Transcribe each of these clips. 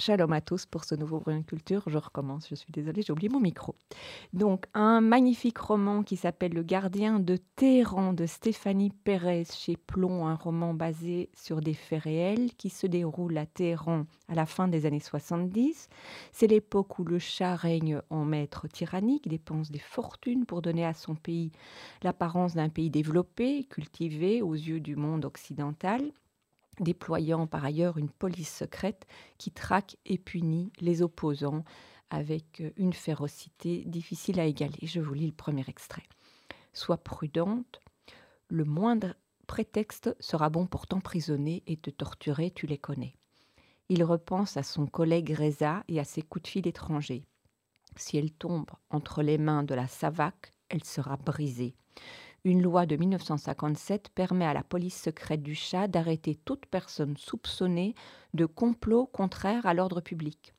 Shalom à tous pour ce nouveau Brune Culture. Je recommence, je suis désolée, j'ai oublié mon micro. Donc, un magnifique roman qui s'appelle Le gardien de Téhéran de Stéphanie Pérez chez Plomb, un roman basé sur des faits réels qui se déroule à Téhéran à la fin des années 70. C'est l'époque où le chat règne en maître tyrannique, dépense des fortunes pour donner à son pays l'apparence d'un pays développé, cultivé aux yeux du monde occidental déployant par ailleurs une police secrète qui traque et punit les opposants avec euh, une férocité difficile à égaler. Je vous lis le premier extrait. Sois prudente, le moindre prétexte sera bon pour t'emprisonner et te torturer, tu les connais. Il repense à son collègue Reza et à ses coups de fil étrangers. Si elle tombe entre les mains de la SAVAC, elle sera brisée. Une loi de 1957 permet à la police secrète du Chat d'arrêter toute personne soupçonnée de complot contraire à l'ordre public.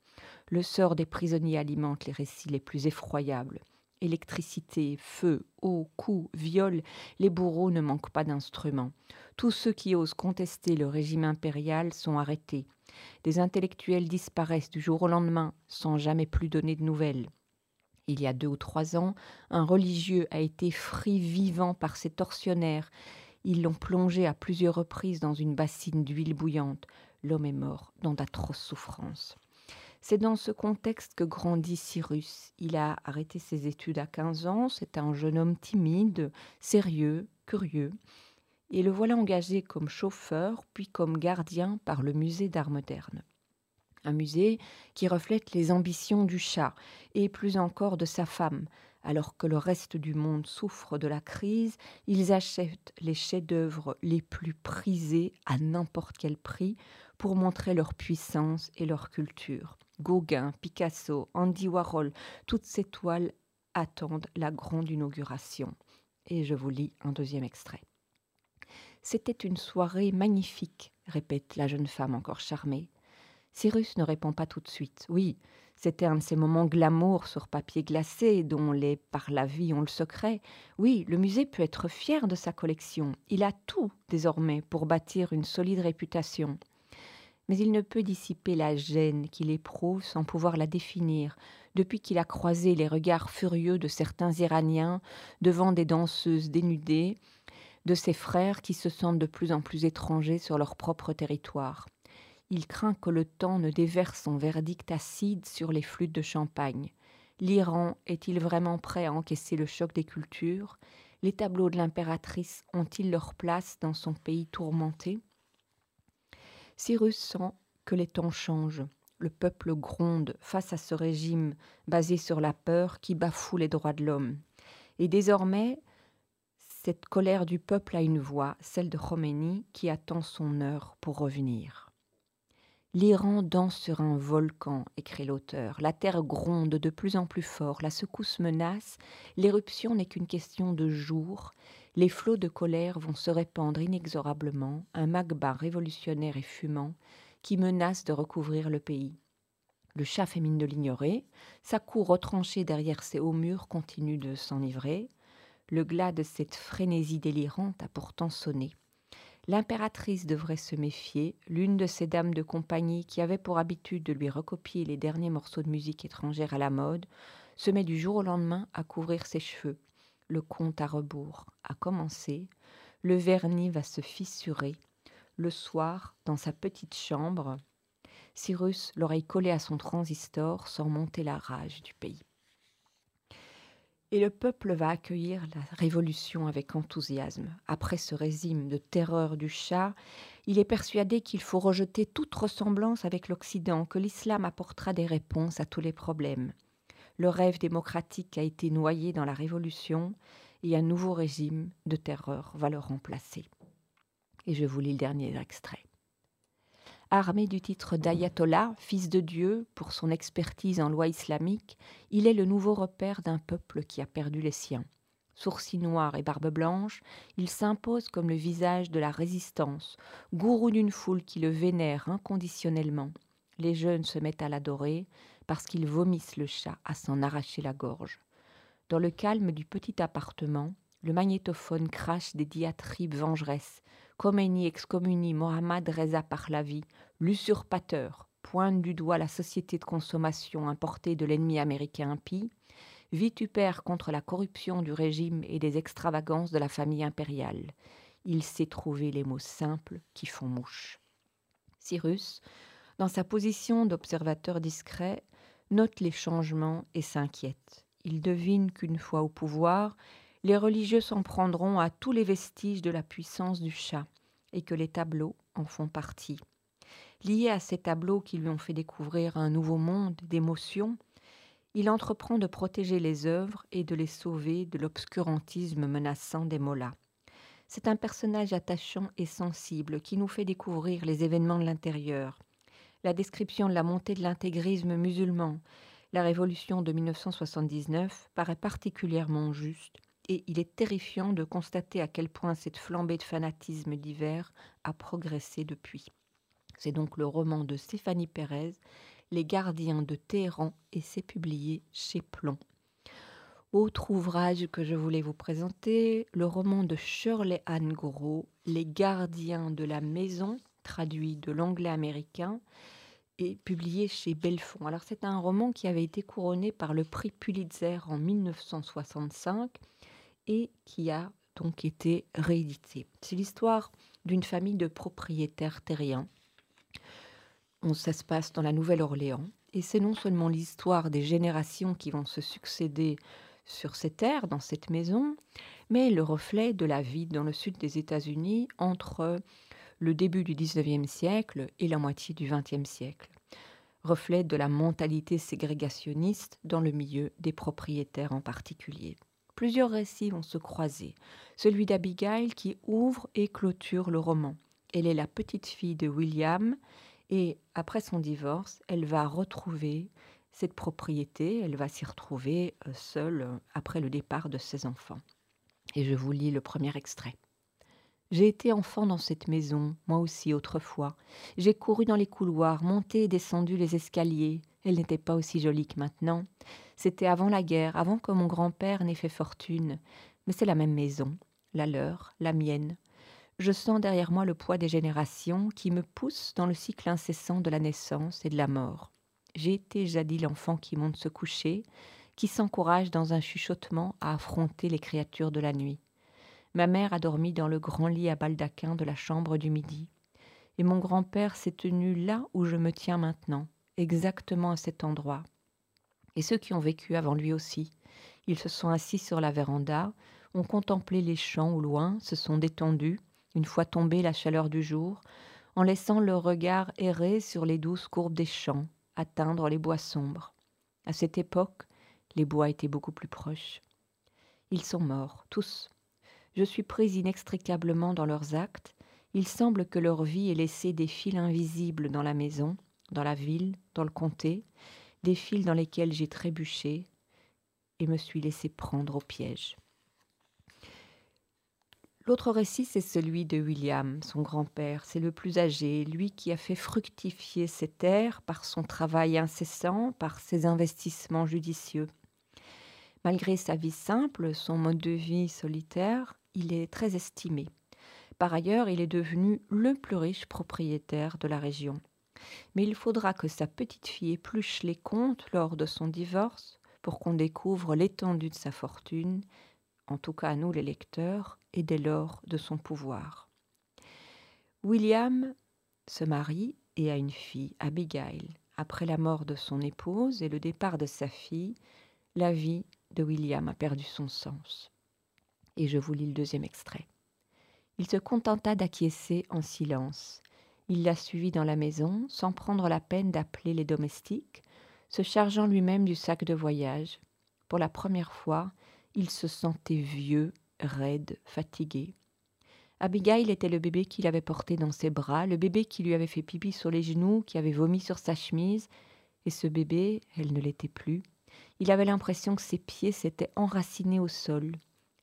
Le sort des prisonniers alimente les récits les plus effroyables. Électricité, feu, eau, coups, viol, les bourreaux ne manquent pas d'instruments. Tous ceux qui osent contester le régime impérial sont arrêtés. Des intellectuels disparaissent du jour au lendemain sans jamais plus donner de nouvelles il y a deux ou trois ans, un religieux a été frit vivant par ces tortionnaires. Ils l'ont plongé à plusieurs reprises dans une bassine d'huile bouillante. L'homme est mort dans d'atroces souffrances. C'est dans ce contexte que grandit Cyrus. Il a arrêté ses études à 15 ans, c'est un jeune homme timide, sérieux, curieux. Et le voilà engagé comme chauffeur, puis comme gardien par le musée d'art moderne musée qui reflète les ambitions du chat et plus encore de sa femme. Alors que le reste du monde souffre de la crise, ils achètent les chefs-d'œuvre les plus prisés à n'importe quel prix pour montrer leur puissance et leur culture. Gauguin, Picasso, Andy Warhol, toutes ces toiles attendent la grande inauguration. Et je vous lis un deuxième extrait. C'était une soirée magnifique, répète la jeune femme encore charmée. Cyrus ne répond pas tout de suite. Oui, c'était un de ces moments glamour sur papier glacé dont les par la vie ont le secret. Oui, le musée peut être fier de sa collection. Il a tout désormais pour bâtir une solide réputation. Mais il ne peut dissiper la gêne qu'il éprouve sans pouvoir la définir, depuis qu'il a croisé les regards furieux de certains Iraniens devant des danseuses dénudées, de ses frères qui se sentent de plus en plus étrangers sur leur propre territoire. Il craint que le temps ne déverse son verdict acide sur les flûtes de champagne. L'Iran est-il vraiment prêt à encaisser le choc des cultures? Les tableaux de l'impératrice ont-ils leur place dans son pays tourmenté? Cyrus sent que les temps changent. Le peuple gronde face à ce régime basé sur la peur qui bafoue les droits de l'homme. Et désormais, cette colère du peuple a une voix, celle de Khomeini, qui attend son heure pour revenir. L'Iran danse sur un volcan, écrit l'auteur. La terre gronde de plus en plus fort, la secousse menace, l'éruption n'est qu'une question de jours, les flots de colère vont se répandre inexorablement, un magma révolutionnaire et fumant qui menace de recouvrir le pays. Le chat fait mine de l'ignorer, sa cour retranchée derrière ses hauts murs continue de s'enivrer. Le glas de cette frénésie délirante a pourtant sonné. L'impératrice devrait se méfier, l'une de ces dames de compagnie qui avait pour habitude de lui recopier les derniers morceaux de musique étrangère à la mode, se met du jour au lendemain à couvrir ses cheveux. Le compte à rebours a commencé, le vernis va se fissurer. Le soir, dans sa petite chambre, Cyrus, l'oreille collée à son transistor, sent monter la rage du pays. Et le peuple va accueillir la révolution avec enthousiasme. Après ce régime de terreur du chat, il est persuadé qu'il faut rejeter toute ressemblance avec l'Occident, que l'islam apportera des réponses à tous les problèmes. Le rêve démocratique a été noyé dans la révolution et un nouveau régime de terreur va le remplacer. Et je vous lis le dernier extrait. Armé du titre d'ayatollah, fils de Dieu, pour son expertise en loi islamique, il est le nouveau repère d'un peuple qui a perdu les siens. Sourcils noirs et barbe blanche, il s'impose comme le visage de la résistance, gourou d'une foule qui le vénère inconditionnellement. Les jeunes se mettent à l'adorer parce qu'ils vomissent le chat à s'en arracher la gorge. Dans le calme du petit appartement, le magnétophone crache des diatribes vengeresses, Khomeini excommunie Mohammad Reza Pahlavi, l'usurpateur, pointe du doigt la société de consommation importée de l'ennemi américain impie, vitupère contre la corruption du régime et des extravagances de la famille impériale. Il sait trouver les mots simples qui font mouche. Cyrus, dans sa position d'observateur discret, note les changements et s'inquiète. Il devine qu'une fois au pouvoir, les religieux s'en prendront à tous les vestiges de la puissance du chat et que les tableaux en font partie. Lié à ces tableaux qui lui ont fait découvrir un nouveau monde d'émotions, il entreprend de protéger les œuvres et de les sauver de l'obscurantisme menaçant des mollahs. C'est un personnage attachant et sensible qui nous fait découvrir les événements de l'intérieur. La description de la montée de l'intégrisme musulman, la révolution de 1979 paraît particulièrement juste et il est terrifiant de constater à quel point cette flambée de fanatisme divers a progressé depuis. C'est donc le roman de Stéphanie Pérez, Les gardiens de Téhéran, et c'est publié chez Plomb. Autre ouvrage que je voulais vous présenter, le roman de Shirley Ann Gros, Les gardiens de la maison, traduit de l'anglais américain et publié chez Belfond. Alors c'est un roman qui avait été couronné par le prix Pulitzer en 1965 et qui a donc été réédité. C'est l'histoire d'une famille de propriétaires terriens. Ça se passe dans la Nouvelle-Orléans et c'est non seulement l'histoire des générations qui vont se succéder sur ces terres, dans cette maison, mais le reflet de la vie dans le sud des États-Unis entre le début du XIXe siècle et la moitié du XXe siècle. Reflet de la mentalité ségrégationniste dans le milieu des propriétaires en particulier. Plusieurs récits vont se croiser. Celui d'Abigail qui ouvre et clôture le roman. Elle est la petite fille de William et après son divorce, elle va retrouver cette propriété, elle va s'y retrouver euh, seule euh, après le départ de ses enfants. Et je vous lis le premier extrait. J'ai été enfant dans cette maison, moi aussi autrefois. J'ai couru dans les couloirs, monté et descendu les escaliers. Elle n'était pas aussi jolie que maintenant. C'était avant la guerre, avant que mon grand-père n'ait fait fortune. Mais c'est la même maison, la leur, la mienne. Je sens derrière moi le poids des générations qui me poussent dans le cycle incessant de la naissance et de la mort. J'ai été jadis l'enfant qui monte se coucher, qui s'encourage dans un chuchotement à affronter les créatures de la nuit. Ma mère a dormi dans le grand lit à baldaquin de la chambre du midi. Et mon grand-père s'est tenu là où je me tiens maintenant, exactement à cet endroit. Et ceux qui ont vécu avant lui aussi. Ils se sont assis sur la véranda, ont contemplé les champs au loin, se sont détendus, une fois tombée la chaleur du jour, en laissant leur regard errer sur les douces courbes des champs, atteindre les bois sombres. À cette époque, les bois étaient beaucoup plus proches. Ils sont morts, tous. Je suis prise inextricablement dans leurs actes. Il semble que leur vie ait laissé des fils invisibles dans la maison, dans la ville, dans le comté, des fils dans lesquels j'ai trébuché et me suis laissé prendre au piège. L'autre récit, c'est celui de William, son grand-père. C'est le plus âgé, lui qui a fait fructifier ses terres par son travail incessant, par ses investissements judicieux. Malgré sa vie simple, son mode de vie solitaire, il est très estimé. Par ailleurs, il est devenu le plus riche propriétaire de la région. Mais il faudra que sa petite fille épluche les comptes lors de son divorce pour qu'on découvre l'étendue de sa fortune en tout cas à nous les lecteurs, et dès lors de son pouvoir. William se marie et a une fille, Abigail. Après la mort de son épouse et le départ de sa fille, la vie de William a perdu son sens. Et je vous lis le deuxième extrait. Il se contenta d'acquiescer en silence. Il la suivit dans la maison, sans prendre la peine d'appeler les domestiques, se chargeant lui-même du sac de voyage. Pour la première fois, il se sentait vieux, raide, fatigué. Abigail était le bébé qu'il avait porté dans ses bras, le bébé qui lui avait fait pipi sur les genoux, qui avait vomi sur sa chemise, et ce bébé, elle ne l'était plus. Il avait l'impression que ses pieds s'étaient enracinés au sol.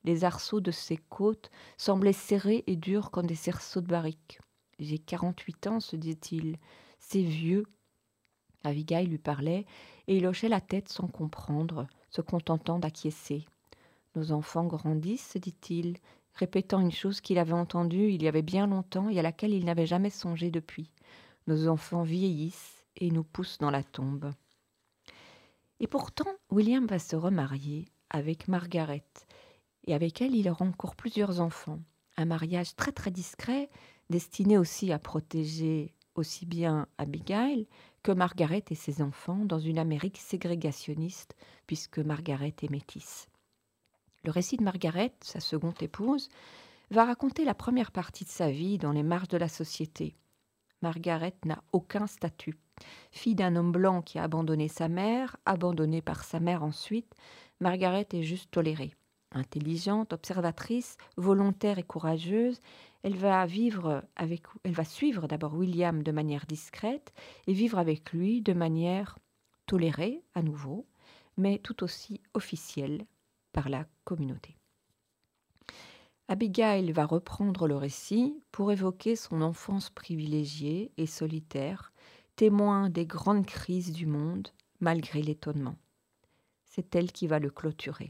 Les arceaux de ses côtes semblaient serrés et durs comme des cerceaux de barrique. J'ai quarante-huit ans, se dit-il. C'est vieux. Abigail lui parlait, et il hochait la tête sans comprendre, se contentant d'acquiescer. Nos enfants grandissent, se dit-il, répétant une chose qu'il avait entendue il y avait bien longtemps et à laquelle il n'avait jamais songé depuis. Nos enfants vieillissent et nous pousse dans la tombe. Et pourtant, William va se remarier avec Margaret, et avec elle, il aura encore plusieurs enfants. Un mariage très très discret, destiné aussi à protéger aussi bien Abigail que Margaret et ses enfants dans une Amérique ségrégationniste, puisque Margaret est métisse. Le récit de Margaret, sa seconde épouse, va raconter la première partie de sa vie dans les marges de la société. Margaret n'a aucun statut. Fille d'un homme blanc qui a abandonné sa mère, abandonnée par sa mère ensuite, Margaret est juste tolérée. Intelligente, observatrice, volontaire et courageuse, elle va suivre d'abord William de manière discrète et vivre avec lui de manière tolérée à nouveau, mais tout aussi officielle par la communauté. Abigail va reprendre le récit pour évoquer son enfance privilégiée et solitaire, témoin des grandes crises du monde malgré l'étonnement. C'est elle qui va le clôturer.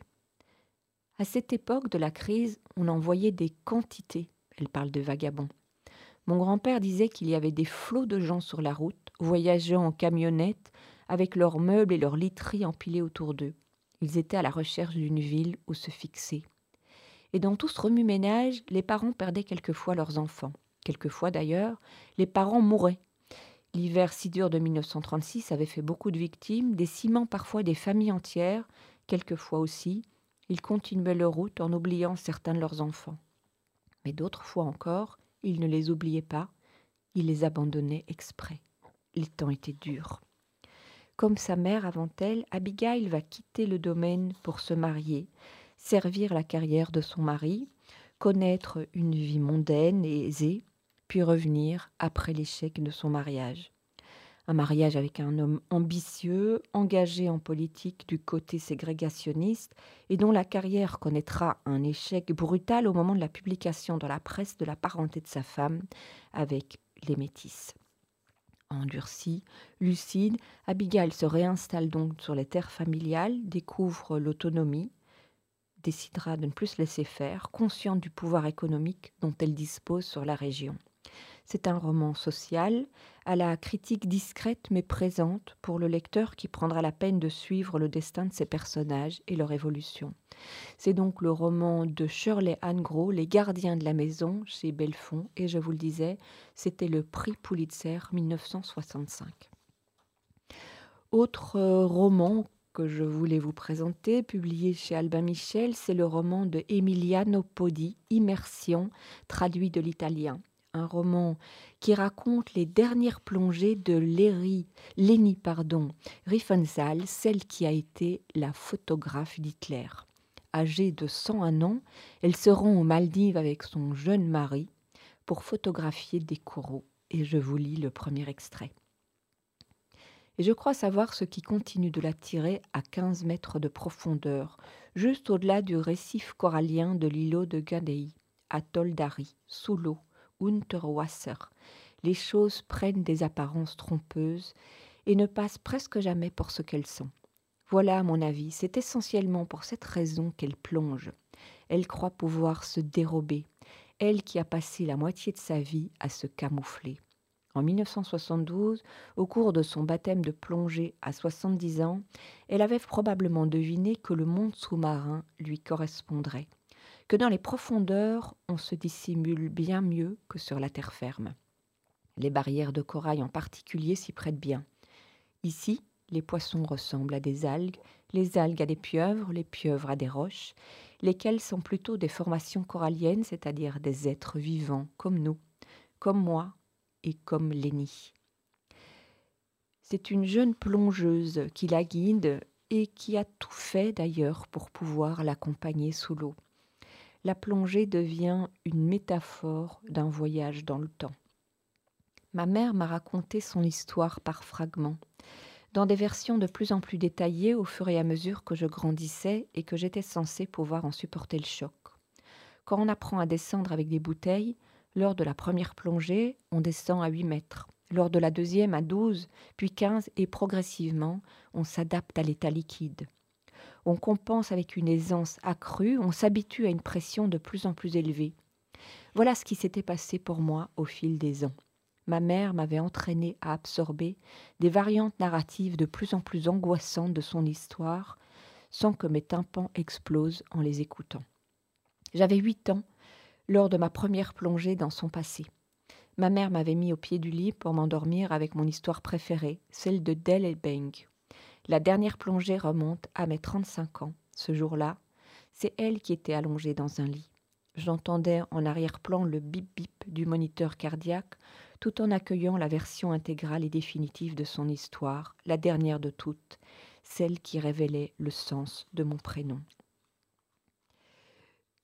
À cette époque de la crise, on en voyait des quantités. Elle parle de vagabonds. Mon grand-père disait qu'il y avait des flots de gens sur la route, voyageant en camionnette, avec leurs meubles et leurs literies empilés autour d'eux. Ils étaient à la recherche d'une ville où se fixer et dans tout ce remue-ménage, les parents perdaient quelquefois leurs enfants. Quelquefois d'ailleurs, les parents mouraient. L'hiver si dur de 1936 avait fait beaucoup de victimes, décimant parfois des familles entières, quelquefois aussi, ils continuaient leur route en oubliant certains de leurs enfants. Mais d'autres fois encore, ils ne les oubliaient pas, ils les abandonnaient exprès. Les temps étaient durs. Comme sa mère avant elle, Abigail va quitter le domaine pour se marier, servir la carrière de son mari, connaître une vie mondaine et aisée, puis revenir après l'échec de son mariage. Un mariage avec un homme ambitieux, engagé en politique du côté ségrégationniste et dont la carrière connaîtra un échec brutal au moment de la publication dans la presse de la parenté de sa femme avec les métis. Endurcie, lucide, Abigail se réinstalle donc sur les terres familiales, découvre l'autonomie, décidera de ne plus se laisser faire, consciente du pouvoir économique dont elle dispose sur la région. C'est un roman social, à la critique discrète mais présente pour le lecteur qui prendra la peine de suivre le destin de ses personnages et leur évolution. C'est donc le roman de Shirley Anne Gros, Les gardiens de la maison, chez Belfond, et je vous le disais, c'était le prix Pulitzer 1965. Autre euh, roman que je voulais vous présenter, publié chez Albin Michel, c'est le roman de Emiliano Podi, Immersion, traduit de l'italien. Un roman qui raconte les dernières plongées de Léry, Lénie pardon, Riefenstahl, celle qui a été la photographe d'Hitler. Âgée de 101 ans, elle se rend aux Maldives avec son jeune mari pour photographier des coraux. Et je vous lis le premier extrait et je crois savoir ce qui continue de l'attirer à 15 mètres de profondeur, juste au-delà du récif corallien de l'îlot de Gadei, atoll d'Ari, sous l'eau, Unterwasser. Les choses prennent des apparences trompeuses et ne passent presque jamais pour ce qu'elles sont. Voilà, mon avis, c'est essentiellement pour cette raison qu'elle plonge. Elle croit pouvoir se dérober, elle qui a passé la moitié de sa vie à se camoufler. En 1972, au cours de son baptême de plongée à 70 ans, elle avait probablement deviné que le monde sous-marin lui correspondrait, que dans les profondeurs on se dissimule bien mieux que sur la terre ferme. Les barrières de corail en particulier s'y prêtent bien. Ici, les poissons ressemblent à des algues, les algues à des pieuvres, les pieuvres à des roches, lesquelles sont plutôt des formations coralliennes, c'est-à-dire des êtres vivants comme nous, comme moi, et comme Lénie. C'est une jeune plongeuse qui la guide et qui a tout fait d'ailleurs pour pouvoir l'accompagner sous l'eau. La plongée devient une métaphore d'un voyage dans le temps. Ma mère m'a raconté son histoire par fragments, dans des versions de plus en plus détaillées au fur et à mesure que je grandissais et que j'étais censée pouvoir en supporter le choc. Quand on apprend à descendre avec des bouteilles, lors de la première plongée, on descend à 8 mètres. Lors de la deuxième, à 12, puis 15, et progressivement, on s'adapte à l'état liquide. On compense avec une aisance accrue, on s'habitue à une pression de plus en plus élevée. Voilà ce qui s'était passé pour moi au fil des ans. ma mère m'avait entraîné à absorber des variantes narratives de plus en plus angoissantes de son histoire, sans que mes tympans explosent en les écoutant. J'avais huit ans lors de ma première plongée dans son passé. Ma mère m'avait mis au pied du lit pour m'endormir avec mon histoire préférée, celle de Dell et Bang. La dernière plongée remonte à mes 35 ans. Ce jour-là, c'est elle qui était allongée dans un lit. J'entendais en arrière-plan le bip-bip du moniteur cardiaque tout en accueillant la version intégrale et définitive de son histoire, la dernière de toutes, celle qui révélait le sens de mon prénom.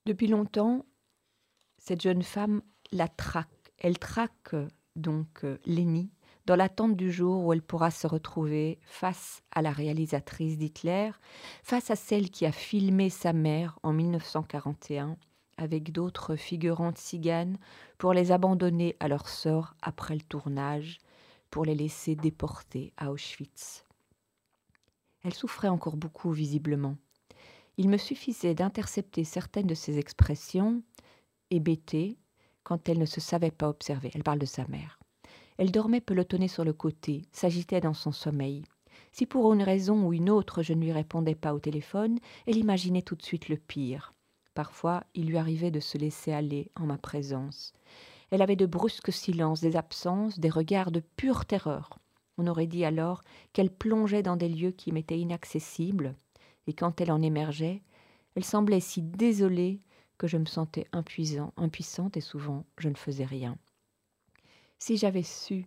Depuis longtemps, cette jeune femme la traque. Elle traque donc Lénie dans l'attente du jour où elle pourra se retrouver face à la réalisatrice d'Hitler, face à celle qui a filmé sa mère en 1941 avec d'autres figurantes ciganes pour les abandonner à leur sort après le tournage, pour les laisser déporter à Auschwitz. Elle souffrait encore beaucoup visiblement. Il me suffisait d'intercepter certaines de ses expressions, hébétées, quand elle ne se savait pas observer. Elle parle de sa mère. Elle dormait pelotonnée sur le côté, s'agitait dans son sommeil. Si pour une raison ou une autre je ne lui répondais pas au téléphone, elle imaginait tout de suite le pire. Parfois, il lui arrivait de se laisser aller en ma présence. Elle avait de brusques silences, des absences, des regards de pure terreur. On aurait dit alors qu'elle plongeait dans des lieux qui m'étaient inaccessibles, et quand elle en émergeait, elle semblait si désolée que je me sentais impuissant, impuissante et souvent je ne faisais rien. Si j'avais su,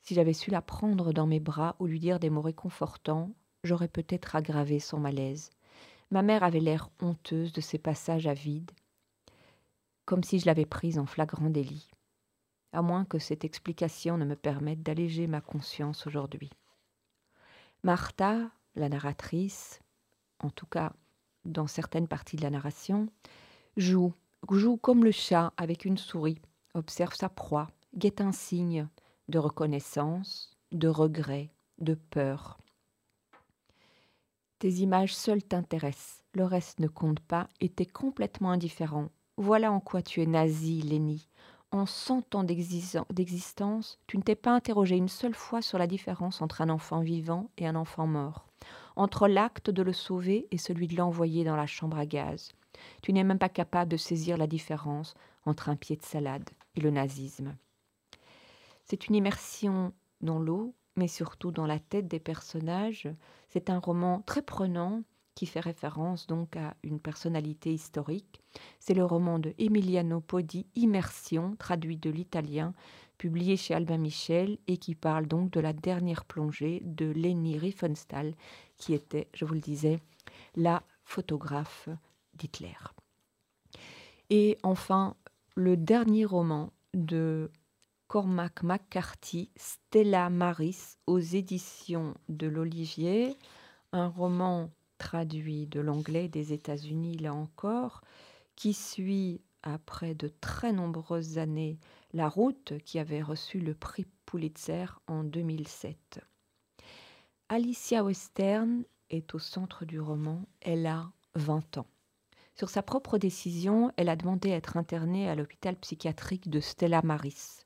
si j'avais su la prendre dans mes bras ou lui dire des mots réconfortants, j'aurais peut-être aggravé son malaise. Ma mère avait l'air honteuse de ses passages à vide, comme si je l'avais prise en flagrant délit, à moins que cette explication ne me permette d'alléger ma conscience aujourd'hui. Martha, la narratrice, en tout cas dans certaines parties de la narration, joue, joue comme le chat avec une souris, observe sa proie, guette un signe de reconnaissance, de regret, de peur. Tes images seules t'intéressent, le reste ne compte pas et t'es complètement indifférent. Voilà en quoi tu es nazi, Lénie. En cent ans d'existence, tu ne t'es pas interrogé une seule fois sur la différence entre un enfant vivant et un enfant mort, entre l'acte de le sauver et celui de l'envoyer dans la chambre à gaz. Tu n'es même pas capable de saisir la différence entre un pied de salade et le nazisme. C'est une immersion dans l'eau mais surtout dans la tête des personnages. C'est un roman très prenant qui fait référence donc à une personnalité historique. C'est le roman de Emiliano Podi, Immersion, traduit de l'italien, publié chez Albin Michel et qui parle donc de la dernière plongée de Leni Riefenstahl, qui était, je vous le disais, la photographe d'Hitler. Et enfin, le dernier roman de Cormac McCarthy, Stella Maris aux éditions de l'Olivier, un roman traduit de l'anglais des États-Unis là encore, qui suit après de très nombreuses années La route qui avait reçu le prix Pulitzer en 2007. Alicia Western est au centre du roman, elle a 20 ans. Sur sa propre décision, elle a demandé à être internée à l'hôpital psychiatrique de Stella Maris.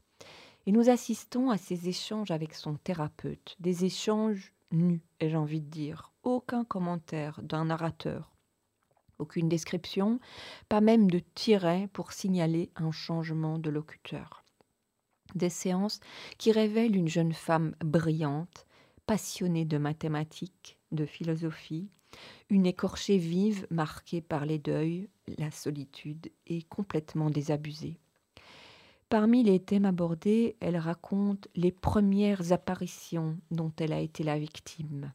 Et nous assistons à ces échanges avec son thérapeute, des échanges nus, ai-je envie de dire. Aucun commentaire d'un narrateur, aucune description, pas même de tiret pour signaler un changement de locuteur. Des séances qui révèlent une jeune femme brillante, passionnée de mathématiques, de philosophie, une écorchée vive marquée par les deuils, la solitude et complètement désabusée. Parmi les thèmes abordés, elle raconte les premières apparitions dont elle a été la victime.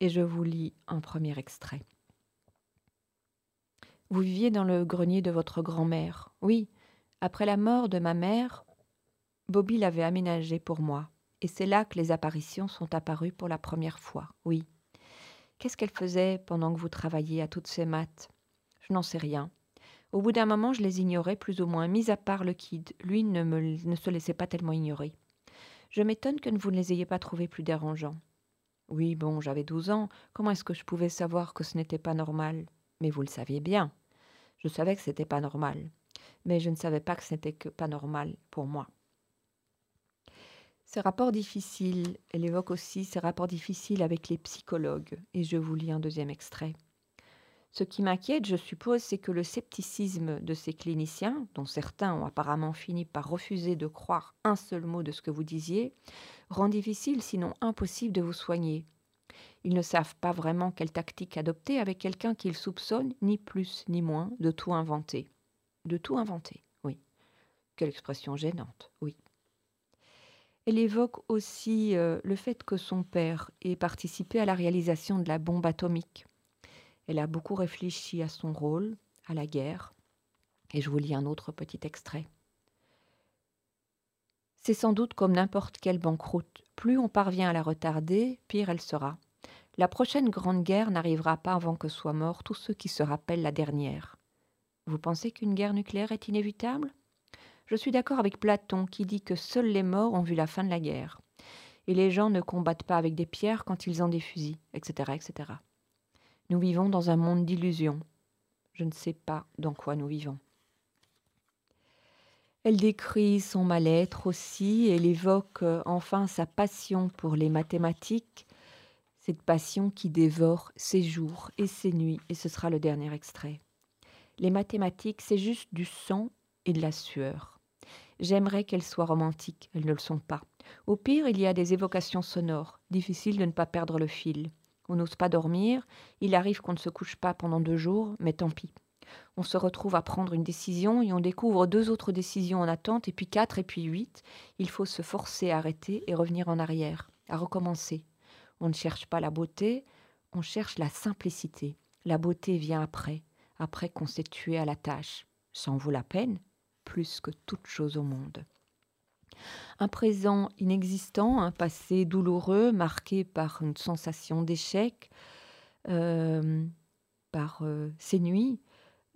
Et je vous lis un premier extrait. Vous viviez dans le grenier de votre grand-mère. Oui, après la mort de ma mère, Bobby l'avait aménagé pour moi. Et c'est là que les apparitions sont apparues pour la première fois. Oui. Qu'est-ce qu'elle faisait pendant que vous travailliez à toutes ces maths? Je n'en sais rien. Au bout d'un moment, je les ignorais plus ou moins, mis à part le kid. Lui ne, se laissait pas tellement ignorer. Je m'étonne que vous ne les ayez pas trouvés plus dérangeants. Oui, bon, j'avais douze ans. Comment est-ce que je pouvais savoir que ce n'était pas normal? Mais vous le saviez bien. Je savais que ce n'était pas normal. Mais je ne savais pas que ce n'était pas normal pour moi. Ces rapports difficiles, elle évoque aussi ces rapports difficiles avec les psychologues, et je vous lis un deuxième extrait. Ce qui m'inquiète, je suppose, c'est que le scepticisme de ces cliniciens, dont certains ont apparemment fini par refuser de croire un seul mot de ce que vous disiez, rend difficile, sinon impossible, de vous soigner. Ils ne savent pas vraiment quelle tactique adopter avec quelqu'un qu'ils soupçonnent, ni plus ni moins, de tout inventer. De tout inventer, oui. Quelle expression gênante, oui. Elle évoque aussi euh, le fait que son père ait participé à la réalisation de la bombe atomique. Elle a beaucoup réfléchi à son rôle, à la guerre, et je vous lis un autre petit extrait. C'est sans doute comme n'importe quelle banqueroute. Plus on parvient à la retarder, pire elle sera. La prochaine grande guerre n'arrivera pas avant que soient morts tous ceux qui se rappellent la dernière. Vous pensez qu'une guerre nucléaire est inévitable? Je suis d'accord avec Platon qui dit que seuls les morts ont vu la fin de la guerre. Et les gens ne combattent pas avec des pierres quand ils ont des fusils, etc. etc. Nous vivons dans un monde d'illusions. Je ne sais pas dans quoi nous vivons. Elle décrit son mal-être aussi, elle évoque euh, enfin sa passion pour les mathématiques, cette passion qui dévore ses jours et ses nuits, et ce sera le dernier extrait. Les mathématiques, c'est juste du sang et de la sueur. J'aimerais qu'elles soient romantiques, elles ne le sont pas. Au pire, il y a des évocations sonores, difficile de ne pas perdre le fil. On n'ose pas dormir, il arrive qu'on ne se couche pas pendant deux jours, mais tant pis. On se retrouve à prendre une décision et on découvre deux autres décisions en attente, et puis quatre, et puis huit. Il faut se forcer à arrêter et revenir en arrière, à recommencer. On ne cherche pas la beauté, on cherche la simplicité. La beauté vient après, après qu'on s'est tué à la tâche. Ça en vaut la peine, plus que toute chose au monde. Un présent inexistant, un passé douloureux marqué par une sensation d'échec, euh, par euh, ces nuits,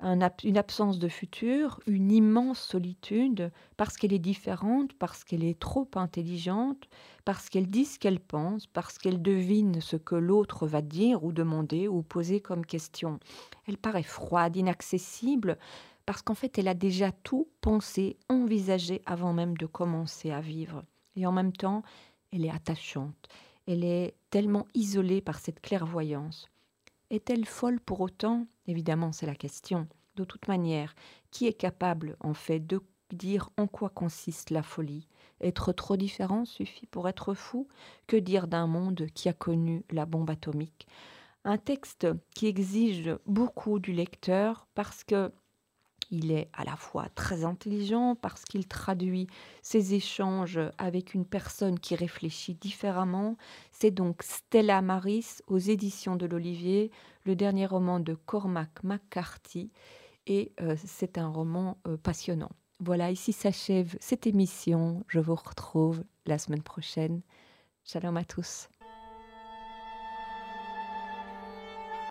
une absence de futur, une immense solitude, parce qu'elle est différente, parce qu'elle est trop intelligente, parce qu'elle dit ce qu'elle pense, parce qu'elle devine ce que l'autre va dire ou demander ou poser comme question. Elle paraît froide, inaccessible, parce qu'en fait elle a déjà tout pensé, envisagé avant même de commencer à vivre. Et en même temps, elle est attachante, elle est tellement isolée par cette clairvoyance. Est-elle folle pour autant? Évidemment, c'est la question. De toute manière, qui est capable, en fait, de dire en quoi consiste la folie? Être trop différent suffit pour être fou? Que dire d'un monde qui a connu la bombe atomique? Un texte qui exige beaucoup du lecteur parce que il est à la fois très intelligent parce qu'il traduit ses échanges avec une personne qui réfléchit différemment. C'est donc Stella Maris aux éditions de l'Olivier, le dernier roman de Cormac McCarthy, et euh, c'est un roman euh, passionnant. Voilà, ici s'achève cette émission. Je vous retrouve la semaine prochaine. Shalom à tous.